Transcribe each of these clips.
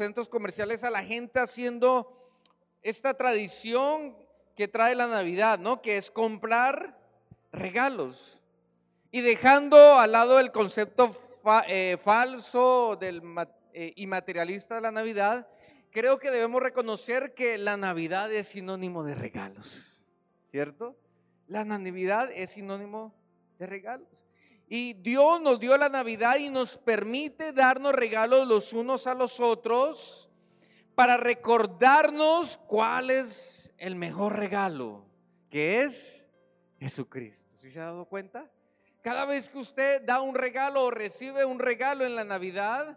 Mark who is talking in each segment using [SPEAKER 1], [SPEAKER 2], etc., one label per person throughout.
[SPEAKER 1] centros comerciales a la gente haciendo esta tradición que trae la Navidad, ¿no? Que es comprar regalos y dejando al lado el concepto eh, falso del eh, y materialista de la Navidad, creo que debemos reconocer que la Navidad es sinónimo de regalos, ¿cierto? La Navidad es sinónimo de regalos. Y Dios nos dio la Navidad y nos permite darnos regalos los unos a los otros para recordarnos cuál es el mejor regalo, que es Jesucristo. ¿Sí se ha dado cuenta? Cada vez que usted da un regalo o recibe un regalo en la Navidad,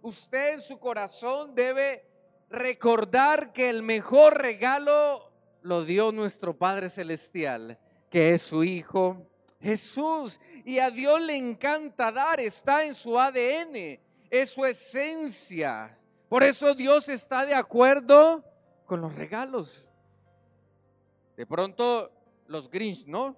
[SPEAKER 1] usted en su corazón debe recordar que el mejor regalo lo dio nuestro Padre Celestial, que es su Hijo Jesús. Y a Dios le encanta dar, está en su ADN, es su esencia. Por eso Dios está de acuerdo con los regalos. De pronto los Grinch, ¿no?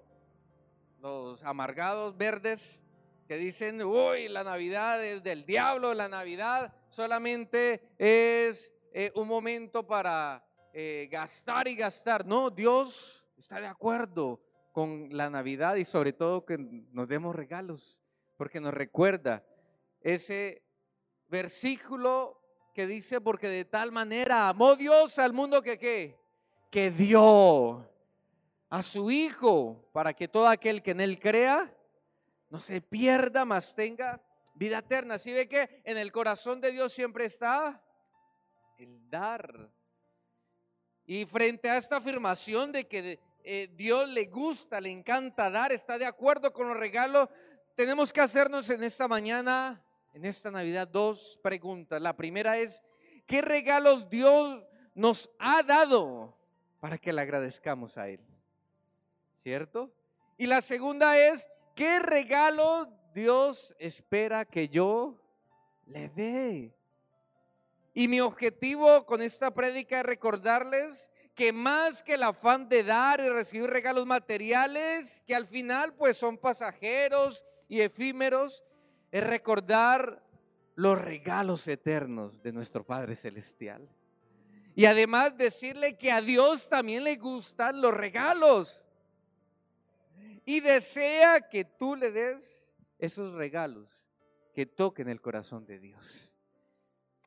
[SPEAKER 1] Los amargados verdes que dicen, uy, la Navidad es del diablo, la Navidad solamente es eh, un momento para eh, gastar y gastar. No, Dios está de acuerdo con la Navidad y sobre todo que nos demos regalos, porque nos recuerda ese versículo que dice, porque de tal manera amó Dios al mundo que qué, que dio a su Hijo para que todo aquel que en Él crea no se pierda, mas tenga vida eterna. Así ve que en el corazón de Dios siempre está el dar. Y frente a esta afirmación de que eh, Dios le gusta, le encanta dar, está de acuerdo con los regalos, tenemos que hacernos en esta mañana, en esta Navidad, dos preguntas. La primera es, ¿qué regalos Dios nos ha dado para que le agradezcamos a Él? ¿Cierto? Y la segunda es, ¿Qué regalo Dios espera que yo le dé? Y mi objetivo con esta prédica es recordarles que más que el afán de dar y recibir regalos materiales, que al final pues son pasajeros y efímeros, es recordar los regalos eternos de nuestro Padre Celestial. Y además decirle que a Dios también le gustan los regalos y desea que tú le des esos regalos que toquen el corazón de Dios.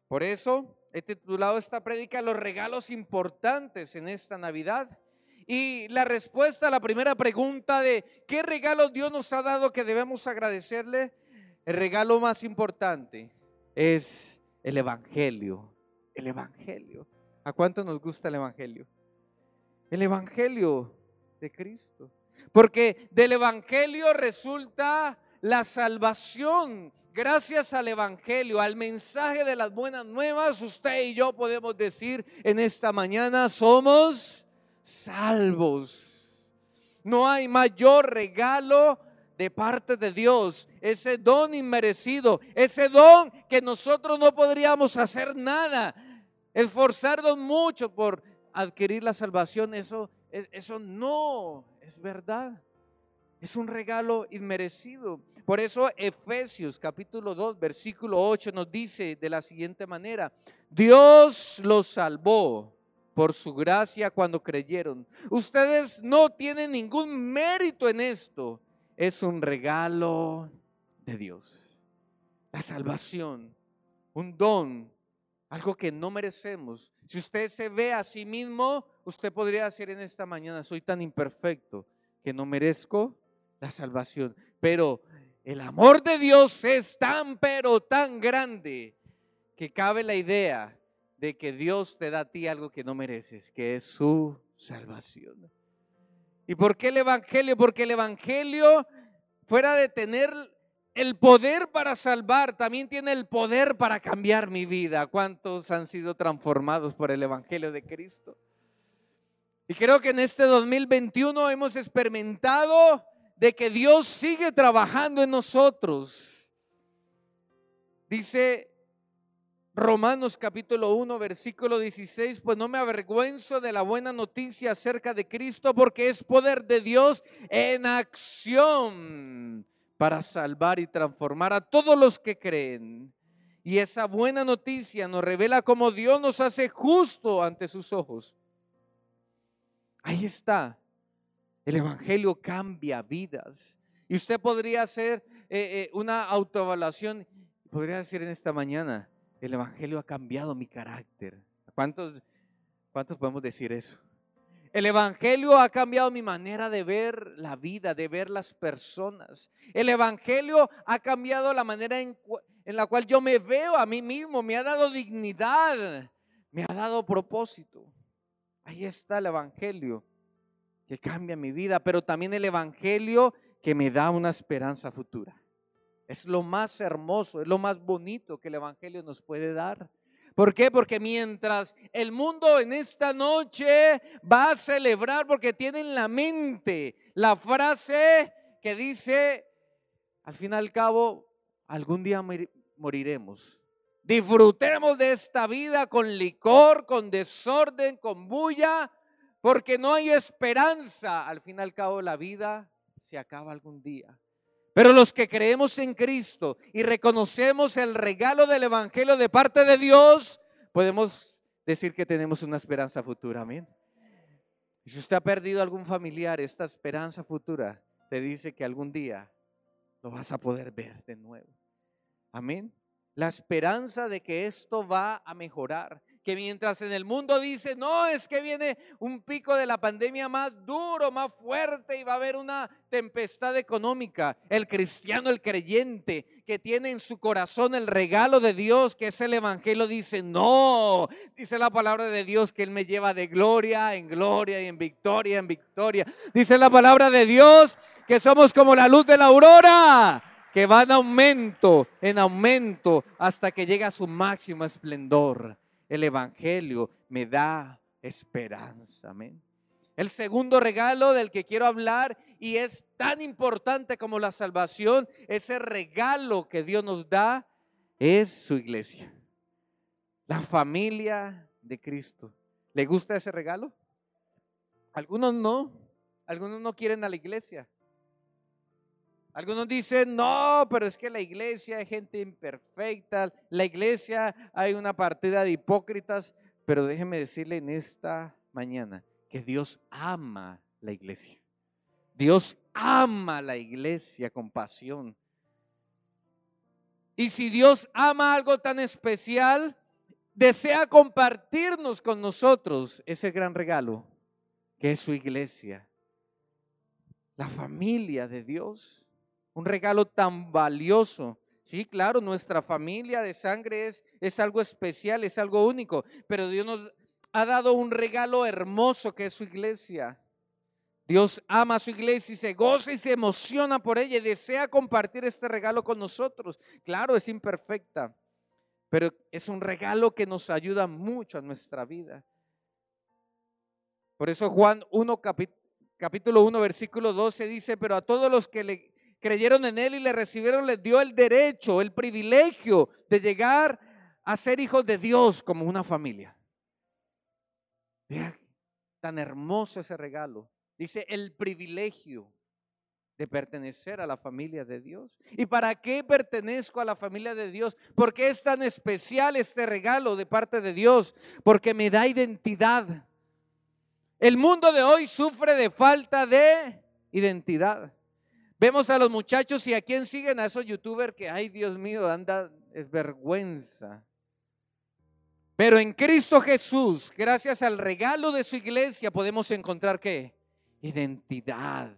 [SPEAKER 1] Por eso he titulado esta prédica Los regalos importantes en esta Navidad. Y la respuesta a la primera pregunta de ¿qué regalo Dios nos ha dado que debemos agradecerle? El regalo más importante es el Evangelio. El Evangelio. ¿A cuánto nos gusta el Evangelio? El Evangelio de Cristo. Porque del Evangelio resulta la salvación. Gracias al Evangelio, al mensaje de las buenas nuevas, usted y yo podemos decir en esta mañana, somos salvos. No hay mayor regalo de parte de Dios, ese don inmerecido, ese don que nosotros no podríamos hacer nada, esforzarnos mucho por adquirir la salvación, eso, eso no es verdad. Es un regalo inmerecido. Por eso Efesios capítulo 2, versículo 8 nos dice de la siguiente manera, Dios los salvó por su gracia cuando creyeron. Ustedes no tienen ningún mérito en esto. Es un regalo de Dios. La salvación, un don, algo que no merecemos. Si usted se ve a sí mismo, usted podría decir en esta mañana, soy tan imperfecto que no merezco la salvación. Pero el amor de Dios es tan, pero tan grande que cabe la idea de que Dios te da a ti algo que no mereces, que es su salvación. ¿Y por qué el Evangelio? Porque el Evangelio, fuera de tener el poder para salvar, también tiene el poder para cambiar mi vida. ¿Cuántos han sido transformados por el Evangelio de Cristo? Y creo que en este 2021 hemos experimentado de que Dios sigue trabajando en nosotros. Dice Romanos capítulo 1, versículo 16, pues no me avergüenzo de la buena noticia acerca de Cristo porque es poder de Dios en acción para salvar y transformar a todos los que creen. Y esa buena noticia nos revela cómo Dios nos hace justo ante sus ojos. Ahí está. El Evangelio cambia vidas. Y usted podría hacer eh, eh, una autoevaluación. Podría decir en esta mañana, el Evangelio ha cambiado mi carácter. ¿Cuántos, cuántos podemos decir eso? El Evangelio ha cambiado mi manera de ver la vida, de ver las personas. El Evangelio ha cambiado la manera en, en la cual yo me veo a mí mismo. Me ha dado dignidad, me ha dado propósito. Ahí está el Evangelio que cambia mi vida, pero también el Evangelio que me da una esperanza futura. Es lo más hermoso, es lo más bonito que el Evangelio nos puede dar. ¿Por qué? Porque mientras el mundo en esta noche va a celebrar porque tiene en la mente la frase que dice, al fin y al cabo, algún día moriremos. Disfrutemos de esta vida con licor, con desorden, con bulla, porque no hay esperanza. Al fin y al cabo, la vida se acaba algún día. Pero los que creemos en Cristo y reconocemos el regalo del Evangelio de parte de Dios, podemos decir que tenemos una esperanza futura. Amén. Y si usted ha perdido algún familiar, esta esperanza futura te dice que algún día lo vas a poder ver de nuevo. Amén. La esperanza de que esto va a mejorar que mientras en el mundo dice, no, es que viene un pico de la pandemia más duro, más fuerte y va a haber una tempestad económica, el cristiano, el creyente que tiene en su corazón el regalo de Dios, que es el Evangelio, dice, no, dice la palabra de Dios que Él me lleva de gloria en gloria y en victoria en victoria. Dice la palabra de Dios que somos como la luz de la aurora que va en aumento, en aumento, hasta que llega a su máximo esplendor el Evangelio me da esperanza. Amén. El segundo regalo del que quiero hablar y es tan importante como la salvación, ese regalo que Dios nos da es su iglesia. La familia de Cristo. ¿Le gusta ese regalo? Algunos no. Algunos no quieren a la iglesia. Algunos dicen, no, pero es que la iglesia hay gente imperfecta, la iglesia hay una partida de hipócritas, pero déjeme decirle en esta mañana que Dios ama la iglesia. Dios ama la iglesia con pasión. Y si Dios ama algo tan especial, desea compartirnos con nosotros ese gran regalo que es su iglesia, la familia de Dios un regalo tan valioso. Sí, claro, nuestra familia de sangre es, es algo especial, es algo único, pero Dios nos ha dado un regalo hermoso que es su iglesia. Dios ama a su iglesia y se goza y se emociona por ella y desea compartir este regalo con nosotros. Claro, es imperfecta, pero es un regalo que nos ayuda mucho a nuestra vida. Por eso Juan 1, capítulo 1, versículo 12 dice, pero a todos los que le creyeron en Él y le recibieron, les dio el derecho, el privilegio de llegar a ser hijos de Dios como una familia. Vea tan hermoso ese regalo. Dice el privilegio de pertenecer a la familia de Dios. ¿Y para qué pertenezco a la familia de Dios? ¿Por qué es tan especial este regalo de parte de Dios? Porque me da identidad. El mundo de hoy sufre de falta de identidad. Vemos a los muchachos y a quién siguen a esos youtubers que, ay Dios mío, anda, es vergüenza. Pero en Cristo Jesús, gracias al regalo de su iglesia, podemos encontrar qué? Identidad.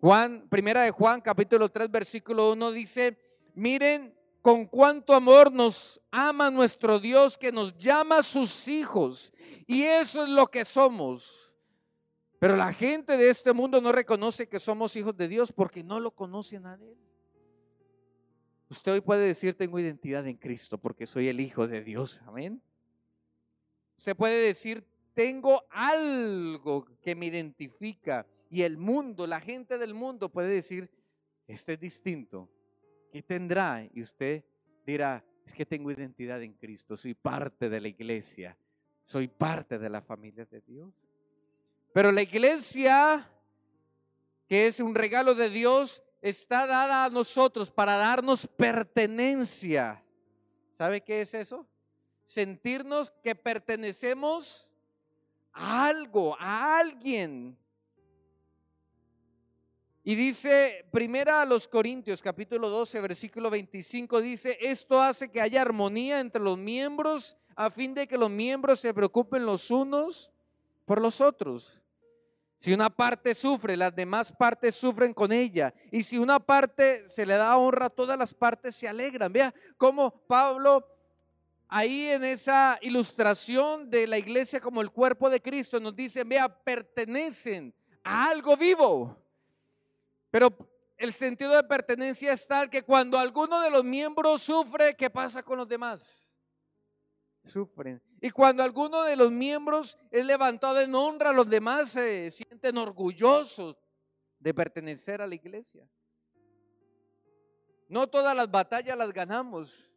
[SPEAKER 1] Juan, primera de Juan, capítulo 3, versículo 1 dice, miren con cuánto amor nos ama nuestro Dios que nos llama sus hijos. Y eso es lo que somos. Pero la gente de este mundo no reconoce que somos hijos de Dios porque no lo conocen a Él. Usted hoy puede decir, tengo identidad en Cristo porque soy el Hijo de Dios. Amén. Usted puede decir, tengo algo que me identifica. Y el mundo, la gente del mundo puede decir, este es distinto. ¿Qué tendrá? Y usted dirá, es que tengo identidad en Cristo, soy parte de la iglesia, soy parte de la familia de Dios. Pero la iglesia, que es un regalo de Dios, está dada a nosotros para darnos pertenencia. ¿Sabe qué es eso? Sentirnos que pertenecemos a algo, a alguien. Y dice, primera a los Corintios, capítulo 12, versículo 25, dice, esto hace que haya armonía entre los miembros a fin de que los miembros se preocupen los unos por los otros. Si una parte sufre, las demás partes sufren con ella. Y si una parte se le da honra, todas las partes se alegran. Vea cómo Pablo ahí en esa ilustración de la iglesia como el cuerpo de Cristo nos dice, vea, pertenecen a algo vivo. Pero el sentido de pertenencia es tal que cuando alguno de los miembros sufre, ¿qué pasa con los demás? Sufren. Y cuando alguno de los miembros es levantado en honra, los demás se sienten orgullosos de pertenecer a la iglesia. No todas las batallas las ganamos.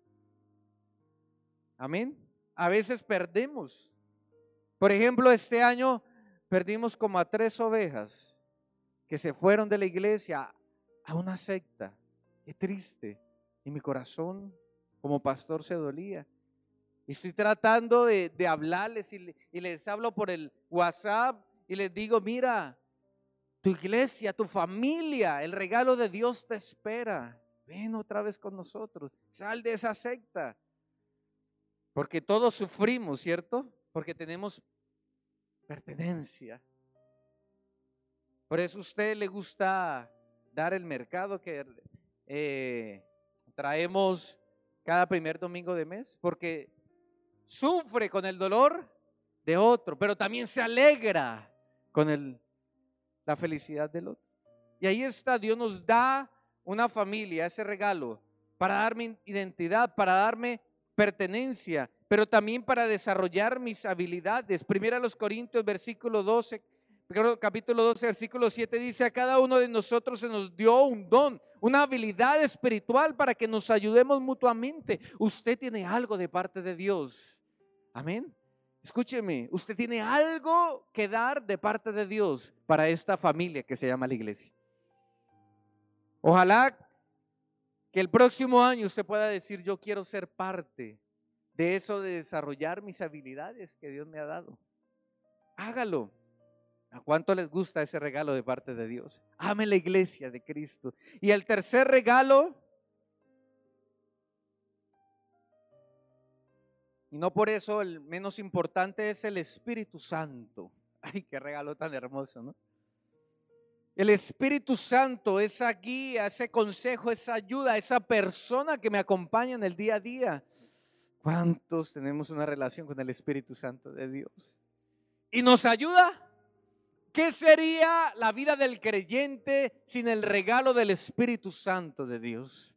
[SPEAKER 1] Amén. A veces perdemos. Por ejemplo, este año perdimos como a tres ovejas que se fueron de la iglesia a una secta. Qué triste. Y mi corazón como pastor se dolía. Estoy tratando de, hablarles y, y les hablo por el WhatsApp y les digo, mira, tu iglesia, tu familia, el regalo de Dios te espera. Ven otra vez con nosotros. Sal de esa secta. Porque todos sufrimos, ¿cierto? Porque tenemos pertenencia. Por eso a usted le gusta dar el mercado que eh, traemos cada primer domingo de mes, porque sufre con el dolor de otro, pero también se alegra con el, la felicidad del otro. Y ahí está, Dios nos da una familia, ese regalo, para darme identidad, para darme pertenencia, pero también para desarrollar mis habilidades. Primera los Corintios, versículo 12, capítulo 12, versículo 7 dice, a cada uno de nosotros se nos dio un don, una habilidad espiritual para que nos ayudemos mutuamente. Usted tiene algo de parte de Dios. Amén. Escúcheme, usted tiene algo que dar de parte de Dios para esta familia que se llama la iglesia. Ojalá que el próximo año usted pueda decir, yo quiero ser parte de eso de desarrollar mis habilidades que Dios me ha dado. Hágalo. ¿A cuánto les gusta ese regalo de parte de Dios? Ame la iglesia de Cristo. Y el tercer regalo, y no por eso el menos importante, es el Espíritu Santo. Ay, qué regalo tan hermoso, ¿no? El Espíritu Santo, esa guía, ese consejo, esa ayuda, esa persona que me acompaña en el día a día. ¿Cuántos tenemos una relación con el Espíritu Santo de Dios? Y nos ayuda ¿Qué sería la vida del creyente sin el regalo del Espíritu Santo de Dios?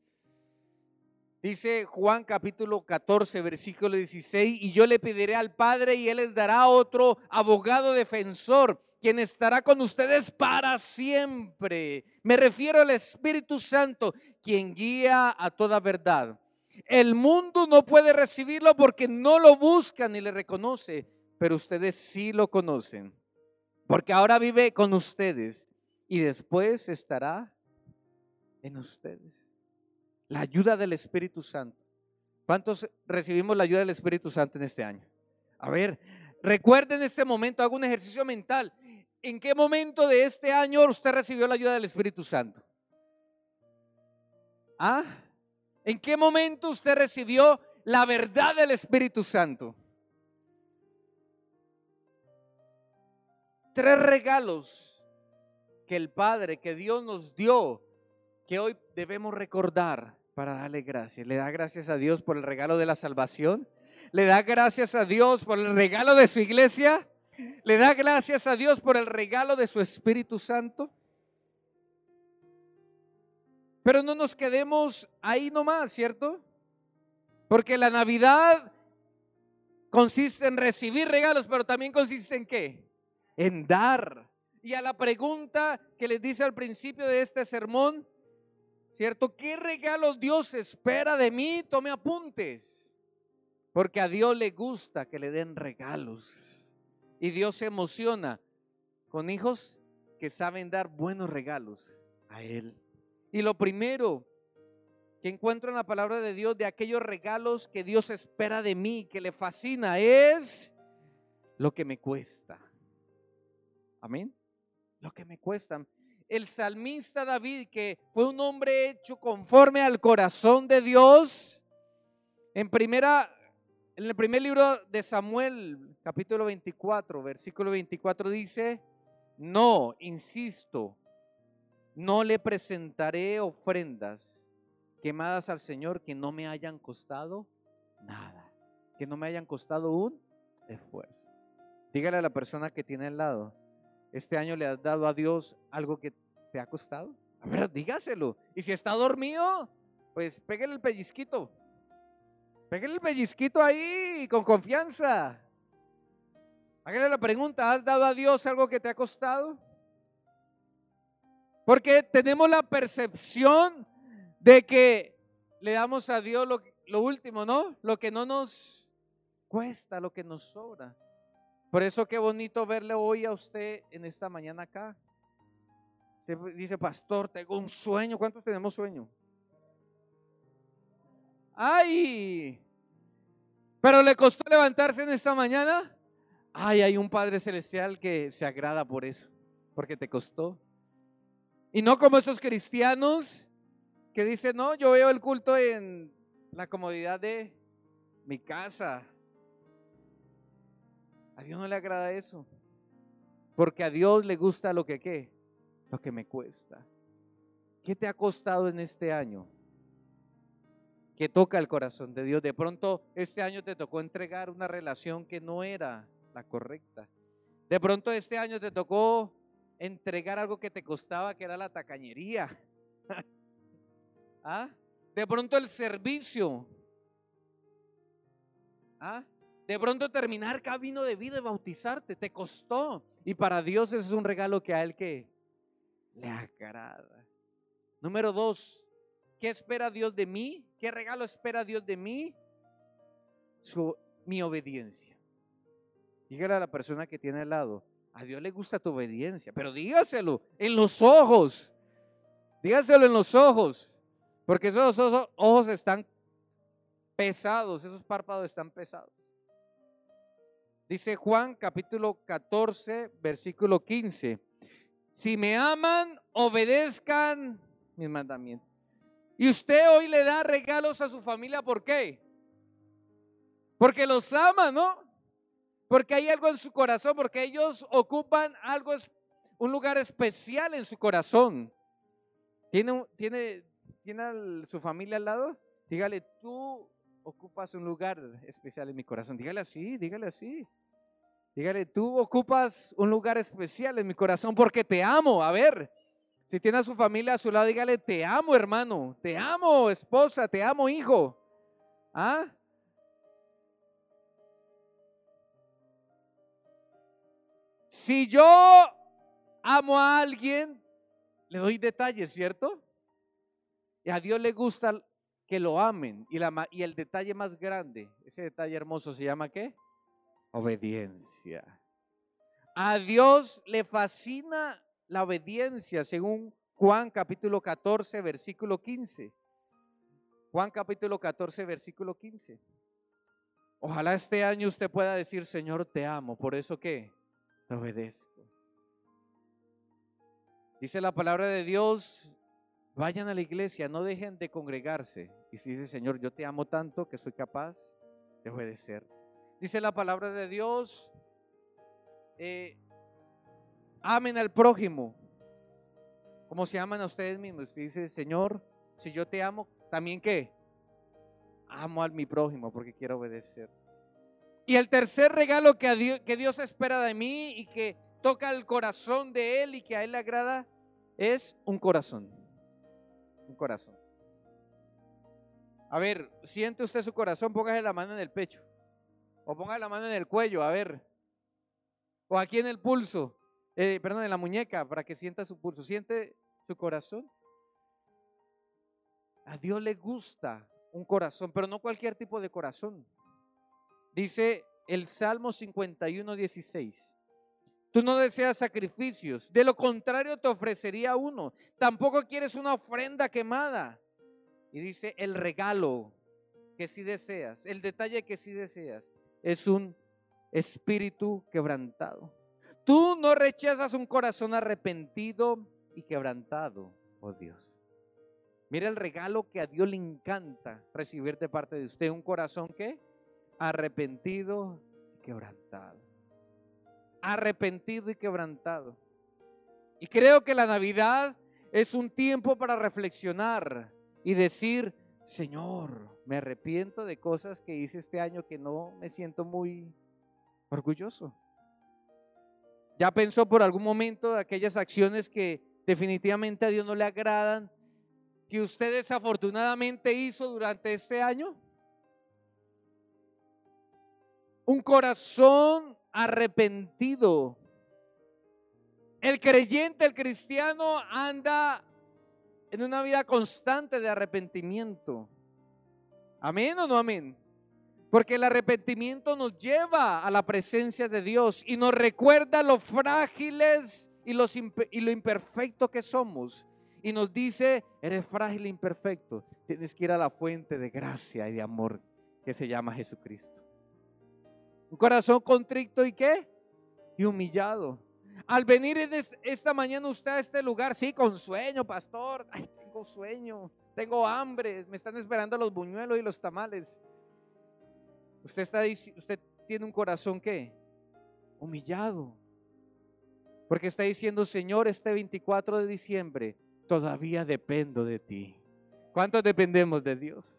[SPEAKER 1] Dice Juan capítulo 14, versículo 16, y yo le pediré al Padre y Él les dará otro abogado defensor, quien estará con ustedes para siempre. Me refiero al Espíritu Santo, quien guía a toda verdad. El mundo no puede recibirlo porque no lo busca ni le reconoce, pero ustedes sí lo conocen porque ahora vive con ustedes y después estará en ustedes. La ayuda del Espíritu Santo. ¿Cuántos recibimos la ayuda del Espíritu Santo en este año? A ver, recuerden este momento, hago un ejercicio mental. ¿En qué momento de este año usted recibió la ayuda del Espíritu Santo? ¿Ah? ¿En qué momento usted recibió la verdad del Espíritu Santo? Tres regalos que el Padre, que Dios nos dio, que hoy debemos recordar para darle gracias. Le da gracias a Dios por el regalo de la salvación. Le da gracias a Dios por el regalo de su iglesia. Le da gracias a Dios por el regalo de su Espíritu Santo. Pero no nos quedemos ahí nomás, ¿cierto? Porque la Navidad consiste en recibir regalos, pero también consiste en qué? En dar. Y a la pregunta que les dice al principio de este sermón, ¿cierto? ¿Qué regalos Dios espera de mí? Tome apuntes. Porque a Dios le gusta que le den regalos. Y Dios se emociona con hijos que saben dar buenos regalos a Él. Y lo primero que encuentro en la palabra de Dios de aquellos regalos que Dios espera de mí, que le fascina, es lo que me cuesta. Amén. Lo que me cuesta. El salmista David, que fue un hombre hecho conforme al corazón de Dios, en primera en el primer libro de Samuel, capítulo 24, versículo 24 dice, "No, insisto, no le presentaré ofrendas quemadas al Señor que no me hayan costado nada, que no me hayan costado un esfuerzo. Dígale a la persona que tiene al lado, este año le has dado a Dios algo que te ha costado. A ver, dígaselo. Y si está dormido, pues pégale el pellizquito. Pégale el pellizquito ahí con confianza. Hágale la pregunta, ¿has dado a Dios algo que te ha costado? Porque tenemos la percepción de que le damos a Dios lo, lo último, ¿no? Lo que no nos cuesta, lo que nos sobra. Por eso qué bonito verle hoy a usted en esta mañana acá. Usted dice, pastor, tengo un sueño. ¿Cuántos tenemos sueño? ¡Ay! Pero le costó levantarse en esta mañana. Ay, hay un Padre Celestial que se agrada por eso, porque te costó. Y no como esos cristianos que dice, no, yo veo el culto en la comodidad de mi casa. A Dios no le agrada eso. Porque a Dios le gusta lo que qué, lo que me cuesta. ¿Qué te ha costado en este año? Que toca el corazón de Dios. De pronto este año te tocó entregar una relación que no era la correcta. De pronto este año te tocó entregar algo que te costaba, que era la tacañería. ¿Ah? De pronto el servicio. ¿Ah? De pronto terminar camino de vida y bautizarte, te costó. Y para Dios es un regalo que a Él que le agrada. Número dos, ¿qué espera Dios de mí? ¿Qué regalo espera Dios de mí? Su, mi obediencia. Dígale a la persona que tiene al lado, a Dios le gusta tu obediencia, pero dígaselo en los ojos. Dígaselo en los ojos. Porque esos, ojos están pesados, esos párpados están pesados. Dice Juan capítulo 14, versículo 15. Si me aman, obedezcan mis mandamientos. Y usted hoy le da regalos a su familia, ¿por qué? Porque los ama, ¿no? Porque hay algo en su corazón, porque ellos ocupan algo, un lugar especial en su corazón. Tiene, tiene, ¿Tiene su familia al lado? Dígale, tú ocupas un lugar especial en mi corazón. Dígale así, dígale así. Dígale, tú ocupas un lugar especial en mi corazón porque te amo. A ver, si tiene a su familia a su lado, dígale, te amo hermano, te amo esposa, te amo hijo. ¿Ah? Si yo amo a alguien, le doy detalles, ¿cierto? Y a Dios le gusta que lo amen. Y, el detalle más grande, ese detalle hermoso, ¿se llama qué? Obediencia. A Dios le fascina la obediencia, según Juan capítulo 14, versículo 15. Juan capítulo 14, versículo 15. Ojalá este año usted pueda decir, Señor, te amo. Por eso que te obedezco. Dice la palabra de Dios Vayan a la iglesia, no dejen de congregarse. Y si dice, Señor, yo te amo tanto que soy capaz de obedecer. Dice la palabra de Dios, eh, amen al prójimo, como se aman a ustedes mismos. dice, Señor, si yo te amo, también qué? Amo a mi prójimo porque quiero obedecer. Y el tercer regalo que, Dios, que Dios espera de mí y que toca el corazón de Él y que a Él le agrada es un corazón un corazón. A ver, siente usted su corazón, póngase la mano en el pecho. O ponga la mano en el cuello, a ver. O aquí en el pulso, eh, perdón, en la muñeca, para que sienta su pulso. ¿Siente su corazón? A Dios le gusta un corazón, pero no cualquier tipo de corazón. Dice el Salmo 51, 16. Tú no deseas sacrificios. De lo contrario te ofrecería uno. Tampoco quieres una ofrenda quemada. Y dice, el regalo que si deseas, el detalle que si deseas, es un espíritu quebrantado. Tú no rechazas un corazón arrepentido y quebrantado, oh Dios. Mira el regalo que a Dios le encanta recibir de parte de usted, un corazón que arrepentido y quebrantado. Arrepentido y quebrantado. Y creo que la Navidad es un tiempo para reflexionar y decir, Señor, me arrepiento de cosas que hice este año que no me siento muy orgulloso. Ya pensó por algún momento aquellas acciones que definitivamente a Dios no le agradan, que usted desafortunadamente hizo durante este año. Un corazón arrepentido. El creyente, el cristiano anda en una vida constante de arrepentimiento. Amén o no amén. Porque el arrepentimiento nos lleva a la presencia de Dios y nos recuerda lo frágiles y, los, lo imperfecto que somos. Y nos dice, eres frágil e imperfecto. Tienes que ir a la fuente de gracia y de amor que se llama Jesucristo. Un corazón contrito y qué? Y humillado. Al venir esta mañana usted a este lugar, sí, con sueño, pastor. Tengo sueño, tengo hambre, me están esperando los buñuelos y los tamales. Usted está usted tiene un corazón que humillado. Porque está diciendo, Señor, este 24 de diciembre todavía dependo de ti. ¿Cuántos dependemos de Dios?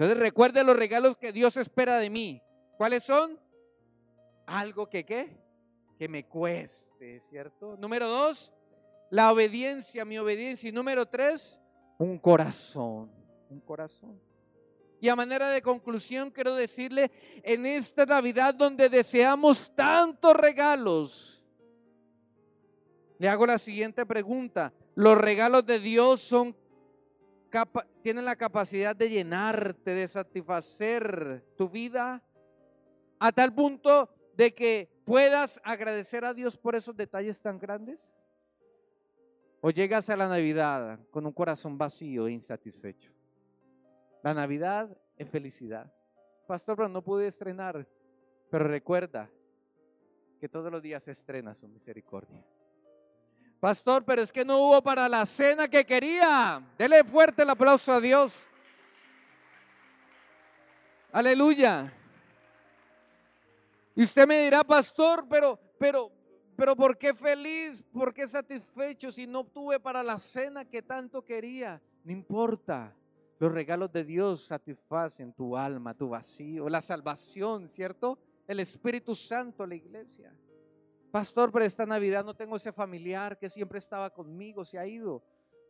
[SPEAKER 1] Entonces recuerde los regalos que Dios espera de mí. ¿Cuáles son? Algo que qué? que me cueste, ¿cierto? Número dos, la obediencia, mi obediencia. Y número tres, un corazón, un corazón. Y a manera de conclusión quiero decirle, en esta Navidad donde deseamos tantos regalos, le hago la siguiente pregunta. ¿Los regalos de Dios son tienen la capacidad de llenarte, de satisfacer tu vida a tal punto de que puedas agradecer a Dios por esos detalles tan grandes? ¿O llegas a la Navidad con un corazón vacío e insatisfecho? La Navidad es felicidad. Pastor, pero no pude estrenar. Pero recuerda que todos los días se estrena su misericordia. Pastor, pero es que no hubo para la cena que quería. Dele fuerte el aplauso a Dios. Aleluya. Y usted me dirá, pastor, pero, pero, pero ¿por qué feliz? ¿Por qué satisfecho si no tuve para la cena que tanto quería? No importa. Los regalos de Dios satisfacen tu alma, tu vacío, la salvación, ¿cierto? El Espíritu Santo, la iglesia. Pastor, pero esta Navidad no tengo ese familiar que siempre estaba conmigo, se ha ido.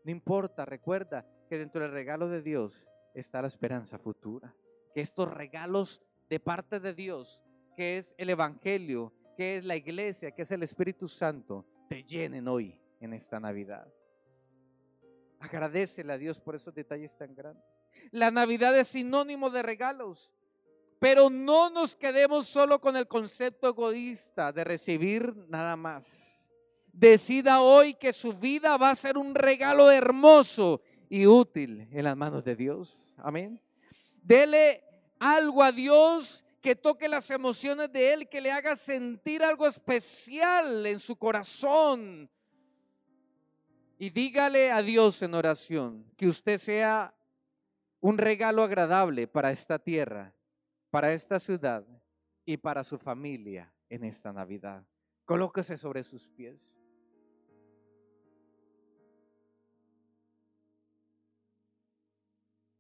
[SPEAKER 1] No importa, recuerda que dentro del regalo de Dios está la esperanza futura. Que estos regalos de parte de Dios que es el Evangelio, que es la iglesia, que es el Espíritu Santo, te llenen hoy en esta Navidad. Agradecele a Dios por esos detalles tan grandes. La Navidad es sinónimo de regalos, pero no nos quedemos solo con el concepto egoísta de recibir nada más. Decida hoy que su vida va a ser un regalo hermoso y útil en las manos de Dios. Amén. Dele algo a Dios que toque las emociones de Él, que le haga sentir algo especial en su corazón. Y dígale a Dios en oración que usted sea un regalo agradable para esta tierra, para esta ciudad y para su familia en esta Navidad. Colóquese sobre sus pies.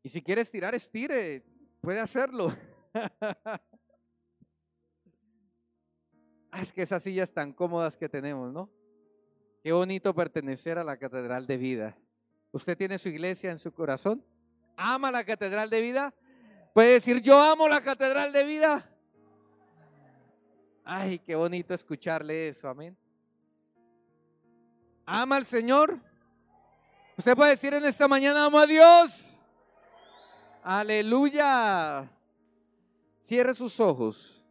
[SPEAKER 1] Y si quiere estirar, estire, puede hacerlo. Ah, es que esas sillas tan cómodas que tenemos, ¿no? Qué bonito pertenecer a la Catedral de Vida. ¿Usted tiene su iglesia en su corazón? ¿Ama la Catedral de Vida? ¿Puede decir, yo amo la Catedral de Vida? Ay, qué bonito escucharle eso, amén. ¿Ama al Señor? Usted puede decir en esta mañana, amo a Dios. Aleluya. Cierre sus ojos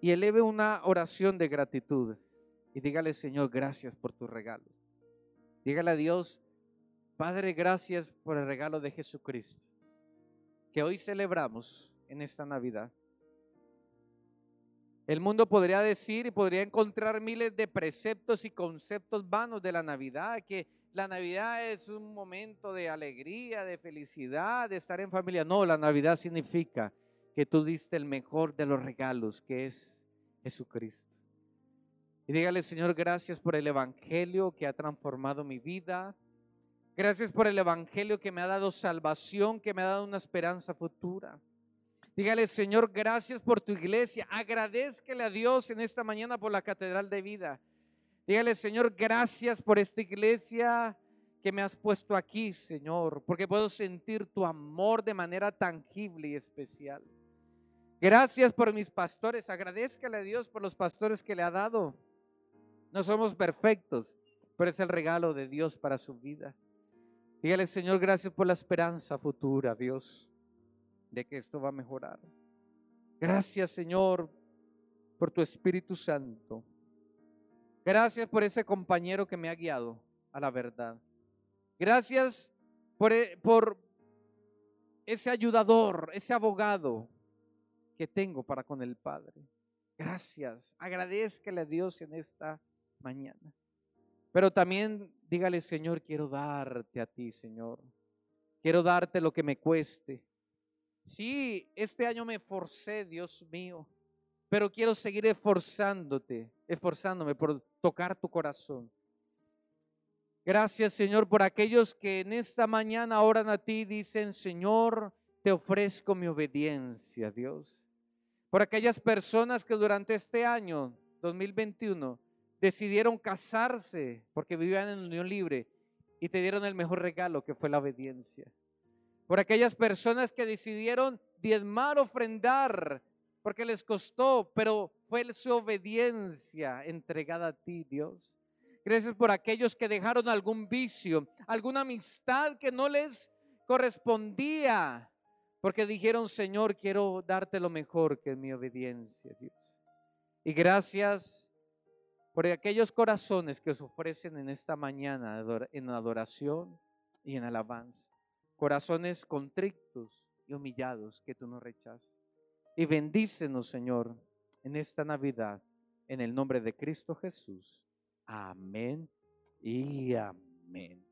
[SPEAKER 1] y eleve una oración de gratitud y dígale, Señor, gracias por tus regalos. Dígale a Dios, Padre, gracias por el regalo de Jesucristo que hoy celebramos en esta Navidad. El mundo podría decir y podría encontrar miles de preceptos y conceptos vanos de la Navidad, que la Navidad es un momento de alegría, de felicidad, de estar en familia. No, la Navidad significa que tú diste el mejor de los regalos, que es Jesucristo. Y dígale, Señor, gracias por el Evangelio que ha transformado mi vida. Gracias por el Evangelio que me ha dado salvación, que me ha dado una esperanza futura. Dígale, Señor, gracias por tu iglesia. Agradezcale a Dios en esta mañana por la Catedral de Vida. Dígale, Señor, gracias por esta iglesia que me has puesto aquí, Señor, porque puedo sentir tu amor de manera tangible y especial. Gracias por mis pastores. Agradezcale a Dios por los pastores que le ha dado. No somos perfectos, pero es el regalo de Dios para su vida. Dígale, Señor, gracias por la esperanza futura, Dios de que esto va a mejorar. Gracias, Señor, por tu Espíritu Santo. Gracias por ese compañero que me ha guiado a la verdad. Gracias por, e, por ese ayudador, ese abogado que tengo para con el Padre. Gracias. Agradezcale a Dios en esta mañana. Pero también dígale, Señor, quiero darte a ti, Señor. Quiero darte lo que me cueste. Sí, este año me esforcé, Dios mío, pero quiero seguir esforzándote, esforzándome por tocar tu corazón. Gracias, Señor, por aquellos que en esta mañana oran a ti y dicen, Señor, te ofrezco mi obediencia, Dios. Por aquellas personas que durante este año 2021 decidieron casarse porque vivían en unión libre y te dieron el mejor regalo que fue la obediencia por aquellas personas que decidieron diezmar, ofrendar, porque les costó, pero fue su obediencia entregada a ti, Dios. Gracias por aquellos que dejaron algún vicio, alguna amistad que no les correspondía, porque dijeron, Señor, quiero darte lo mejor que es mi obediencia, Dios. Y gracias por aquellos corazones que os ofrecen en esta mañana en adoración y en alabanza corazones contritos y humillados que tú nos rechazas. Y bendícenos, Señor, en esta Navidad, en el nombre de Cristo Jesús. Amén y amén.